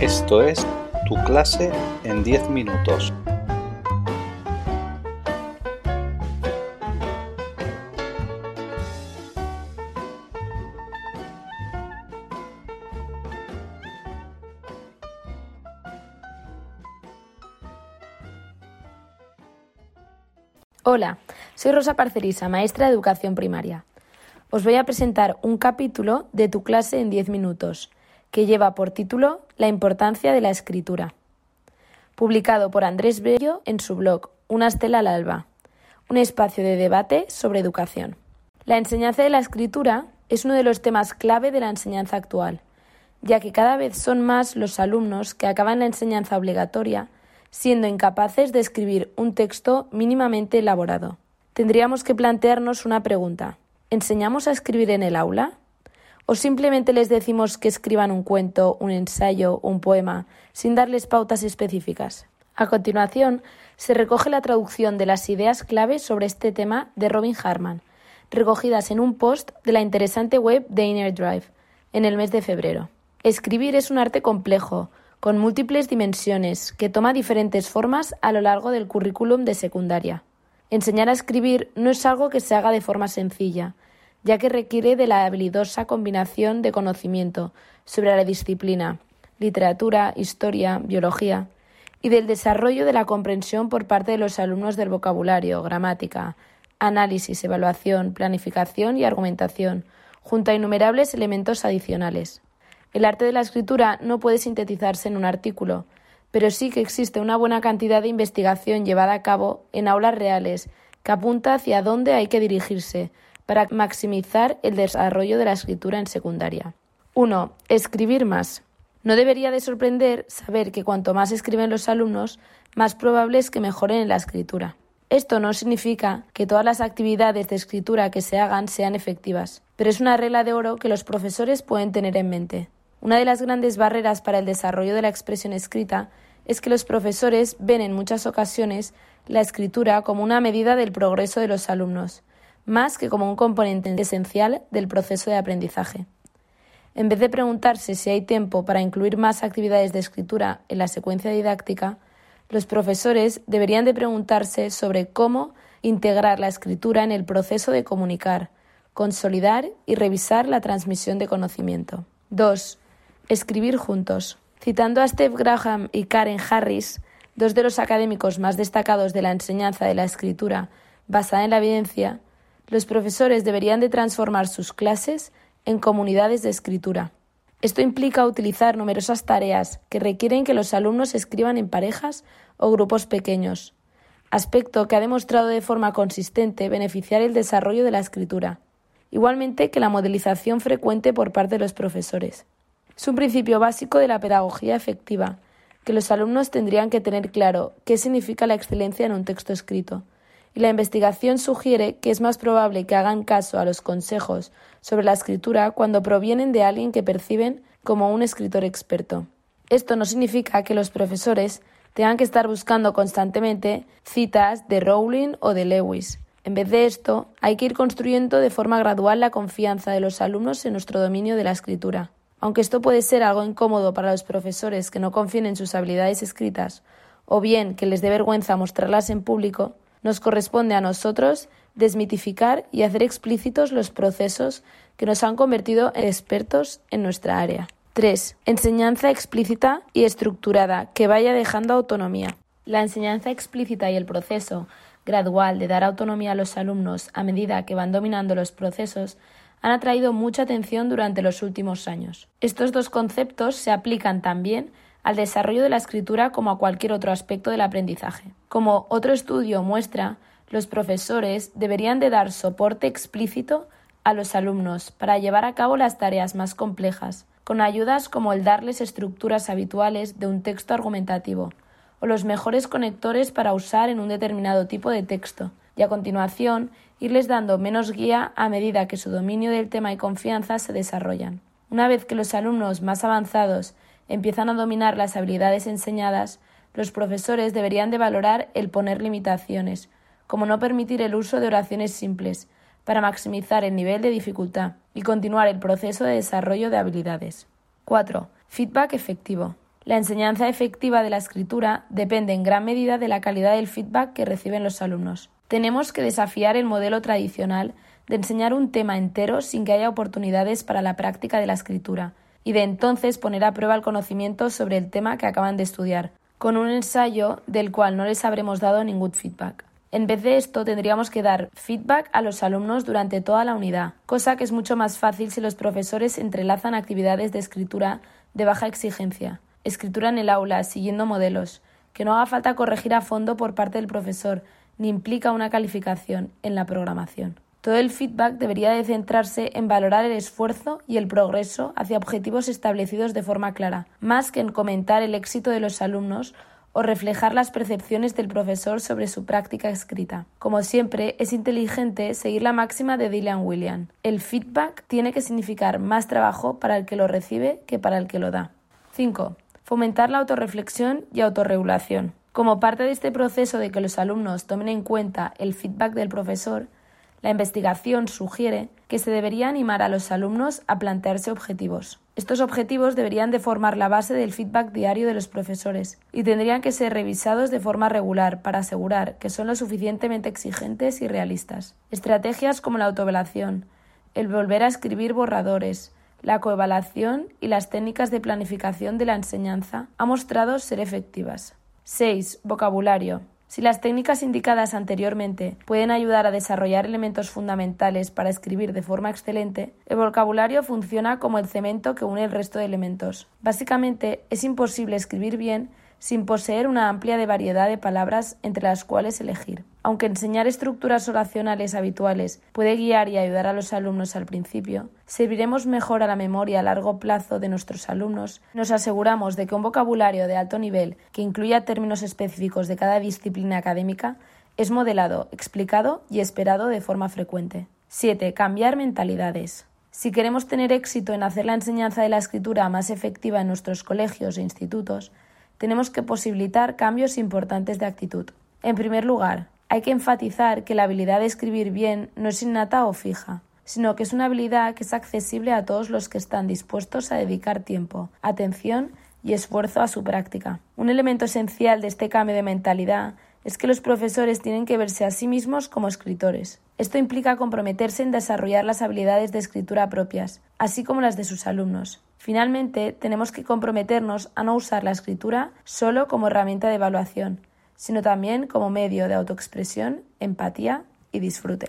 Esto es Tu clase en 10 minutos. Hola, soy Rosa Parcerisa, maestra de educación primaria. Os voy a presentar un capítulo de tu clase en 10 minutos, que lleva por título La importancia de la escritura, publicado por Andrés Bello en su blog Una estela al alba, un espacio de debate sobre educación. La enseñanza de la escritura es uno de los temas clave de la enseñanza actual, ya que cada vez son más los alumnos que acaban la enseñanza obligatoria siendo incapaces de escribir un texto mínimamente elaborado. Tendríamos que plantearnos una pregunta. ¿Enseñamos a escribir en el aula? ¿O simplemente les decimos que escriban un cuento, un ensayo, un poema, sin darles pautas específicas? A continuación, se recoge la traducción de las ideas clave sobre este tema de Robin Harman, recogidas en un post de la interesante web de Inner Drive, en el mes de febrero. Escribir es un arte complejo, con múltiples dimensiones, que toma diferentes formas a lo largo del currículum de secundaria. Enseñar a escribir no es algo que se haga de forma sencilla, ya que requiere de la habilidosa combinación de conocimiento sobre la disciplina, literatura, historia, biología, y del desarrollo de la comprensión por parte de los alumnos del vocabulario, gramática, análisis, evaluación, planificación y argumentación, junto a innumerables elementos adicionales. El arte de la escritura no puede sintetizarse en un artículo, pero sí que existe una buena cantidad de investigación llevada a cabo en aulas reales que apunta hacia dónde hay que dirigirse para maximizar el desarrollo de la escritura en secundaria. 1. Escribir más. No debería de sorprender saber que cuanto más escriben los alumnos, más probable es que mejoren en la escritura. Esto no significa que todas las actividades de escritura que se hagan sean efectivas, pero es una regla de oro que los profesores pueden tener en mente. Una de las grandes barreras para el desarrollo de la expresión escrita es que los profesores ven en muchas ocasiones la escritura como una medida del progreso de los alumnos, más que como un componente esencial del proceso de aprendizaje. En vez de preguntarse si hay tiempo para incluir más actividades de escritura en la secuencia didáctica, los profesores deberían de preguntarse sobre cómo integrar la escritura en el proceso de comunicar, consolidar y revisar la transmisión de conocimiento. 2. Escribir juntos. Citando a Steve Graham y Karen Harris, dos de los académicos más destacados de la enseñanza de la escritura basada en la evidencia, los profesores deberían de transformar sus clases en comunidades de escritura. Esto implica utilizar numerosas tareas que requieren que los alumnos escriban en parejas o grupos pequeños, aspecto que ha demostrado de forma consistente beneficiar el desarrollo de la escritura, igualmente que la modelización frecuente por parte de los profesores. Es un principio básico de la pedagogía efectiva, que los alumnos tendrían que tener claro qué significa la excelencia en un texto escrito. Y la investigación sugiere que es más probable que hagan caso a los consejos sobre la escritura cuando provienen de alguien que perciben como un escritor experto. Esto no significa que los profesores tengan que estar buscando constantemente citas de Rowling o de Lewis. En vez de esto, hay que ir construyendo de forma gradual la confianza de los alumnos en nuestro dominio de la escritura. Aunque esto puede ser algo incómodo para los profesores que no confíen en sus habilidades escritas o bien que les dé vergüenza mostrarlas en público, nos corresponde a nosotros desmitificar y hacer explícitos los procesos que nos han convertido en expertos en nuestra área. 3. Enseñanza explícita y estructurada que vaya dejando autonomía. La enseñanza explícita y el proceso gradual de dar autonomía a los alumnos a medida que van dominando los procesos han atraído mucha atención durante los últimos años. Estos dos conceptos se aplican también al desarrollo de la escritura como a cualquier otro aspecto del aprendizaje. Como otro estudio muestra, los profesores deberían de dar soporte explícito a los alumnos para llevar a cabo las tareas más complejas, con ayudas como el darles estructuras habituales de un texto argumentativo o los mejores conectores para usar en un determinado tipo de texto, y a continuación irles dando menos guía a medida que su dominio del tema y confianza se desarrollan. Una vez que los alumnos más avanzados empiezan a dominar las habilidades enseñadas, los profesores deberían de valorar el poner limitaciones, como no permitir el uso de oraciones simples, para maximizar el nivel de dificultad y continuar el proceso de desarrollo de habilidades. 4. Feedback efectivo. La enseñanza efectiva de la escritura depende en gran medida de la calidad del feedback que reciben los alumnos. Tenemos que desafiar el modelo tradicional de enseñar un tema entero sin que haya oportunidades para la práctica de la escritura, y de entonces poner a prueba el conocimiento sobre el tema que acaban de estudiar, con un ensayo del cual no les habremos dado ningún feedback. En vez de esto, tendríamos que dar feedback a los alumnos durante toda la unidad, cosa que es mucho más fácil si los profesores entrelazan actividades de escritura de baja exigencia, escritura en el aula, siguiendo modelos, que no haga falta corregir a fondo por parte del profesor, ni implica una calificación en la programación. Todo el feedback debería de centrarse en valorar el esfuerzo y el progreso hacia objetivos establecidos de forma clara, más que en comentar el éxito de los alumnos o reflejar las percepciones del profesor sobre su práctica escrita. Como siempre, es inteligente seguir la máxima de Dylan William. El feedback tiene que significar más trabajo para el que lo recibe que para el que lo da. 5. Fomentar la autorreflexión y autorregulación. Como parte de este proceso de que los alumnos tomen en cuenta el feedback del profesor, la investigación sugiere que se debería animar a los alumnos a plantearse objetivos. Estos objetivos deberían de formar la base del feedback diario de los profesores y tendrían que ser revisados de forma regular para asegurar que son lo suficientemente exigentes y realistas. Estrategias como la autoevaluación, el volver a escribir borradores, la coevaluación y las técnicas de planificación de la enseñanza han mostrado ser efectivas. 6. Vocabulario. Si las técnicas indicadas anteriormente pueden ayudar a desarrollar elementos fundamentales para escribir de forma excelente, el vocabulario funciona como el cemento que une el resto de elementos. Básicamente, es imposible escribir bien sin poseer una amplia variedad de palabras entre las cuales elegir. Aunque enseñar estructuras oracionales habituales puede guiar y ayudar a los alumnos al principio, serviremos mejor a la memoria a largo plazo de nuestros alumnos, nos aseguramos de que un vocabulario de alto nivel que incluya términos específicos de cada disciplina académica es modelado, explicado y esperado de forma frecuente. 7. Cambiar mentalidades. Si queremos tener éxito en hacer la enseñanza de la escritura más efectiva en nuestros colegios e institutos, tenemos que posibilitar cambios importantes de actitud. En primer lugar, hay que enfatizar que la habilidad de escribir bien no es innata o fija, sino que es una habilidad que es accesible a todos los que están dispuestos a dedicar tiempo, atención y esfuerzo a su práctica. Un elemento esencial de este cambio de mentalidad es que los profesores tienen que verse a sí mismos como escritores. Esto implica comprometerse en desarrollar las habilidades de escritura propias, así como las de sus alumnos. Finalmente, tenemos que comprometernos a no usar la escritura solo como herramienta de evaluación, sino también como medio de autoexpresión, empatía y disfrute.